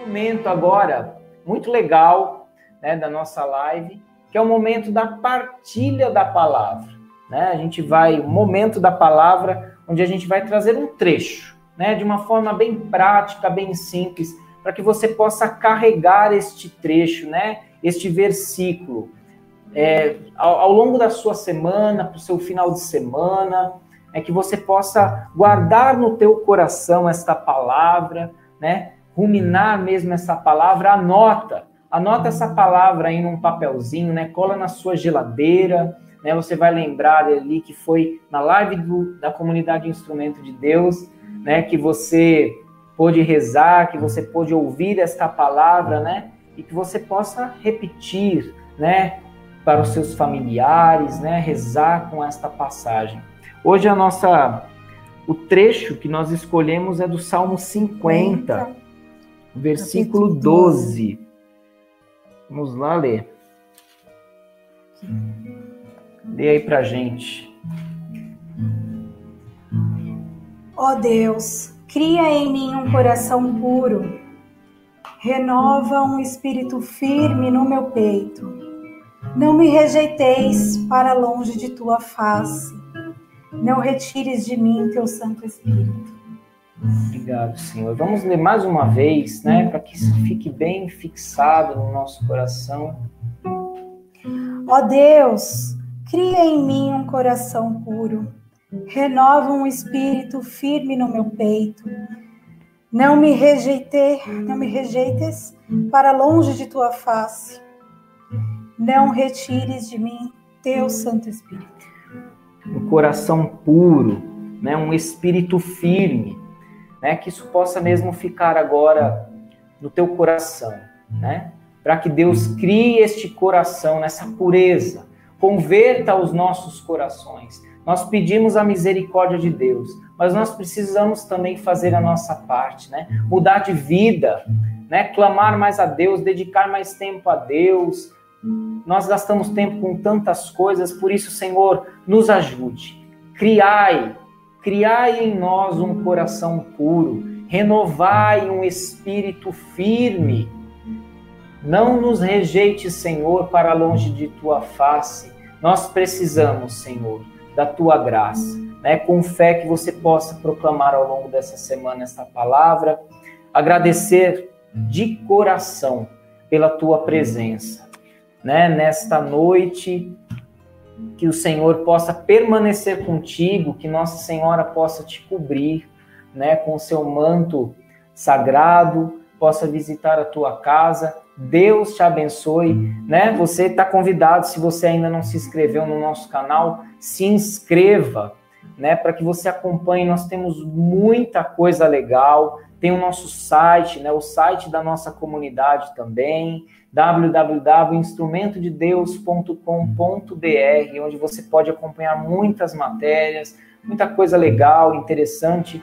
momento agora muito legal né, da nossa live, que é o momento da partilha da palavra. Né? A gente vai, o momento da palavra, onde a gente vai trazer um trecho, né, de uma forma bem prática, bem simples, para que você possa carregar este trecho, né, este versículo, é, ao, ao, longo da sua semana, para o seu final de semana, é que você possa guardar no teu coração esta palavra, né, ruminar mesmo essa palavra, anota, anota essa palavra aí num papelzinho, né, cola na sua geladeira, né, você vai lembrar ali que foi na live do, da comunidade Instrumento de Deus, né, que você pôde rezar, que você pôde ouvir esta palavra, né, e que você possa repetir, né, para os seus familiares, né, rezar com esta passagem. Hoje a nossa o trecho que nós escolhemos é do Salmo 50, versículo 12. Vamos lá ler. Lê aí pra gente. Ó oh Deus, cria em mim um coração puro, renova um espírito firme no meu peito. Não me rejeiteis para longe de tua face, não retires de mim teu Santo Espírito. Obrigado, Senhor. Vamos ler mais uma vez, né, para que isso fique bem fixado no nosso coração. Ó Deus, cria em mim um coração puro renova um espírito firme no meu peito. Não me rejeitei, não me rejeites para longe de tua face. Não retires de mim teu Santo Espírito. Um coração puro, né, um espírito firme, né, que isso possa mesmo ficar agora no teu coração, né? Para que Deus crie este coração nessa pureza, converta os nossos corações nós pedimos a misericórdia de Deus, mas nós precisamos também fazer a nossa parte, né? Mudar de vida, né? Clamar mais a Deus, dedicar mais tempo a Deus. Nós gastamos tempo com tantas coisas, por isso, Senhor, nos ajude. Criai, criai em nós um coração puro, renovai um espírito firme. Não nos rejeite, Senhor, para longe de tua face. Nós precisamos, Senhor, da tua graça. Né? Com fé que você possa proclamar ao longo dessa semana esta palavra, agradecer de coração pela tua presença. Né? Nesta noite, que o Senhor possa permanecer contigo, que Nossa Senhora possa te cobrir né, com o seu manto sagrado, possa visitar a tua casa Deus te abençoe, né? Você está convidado, se você ainda não se inscreveu no nosso canal, se inscreva, né? Para que você acompanhe. Nós temos muita coisa legal. Tem o nosso site, né? O site da nossa comunidade também, www.instrumentodedeus.com.br, onde você pode acompanhar muitas matérias, muita coisa legal, interessante.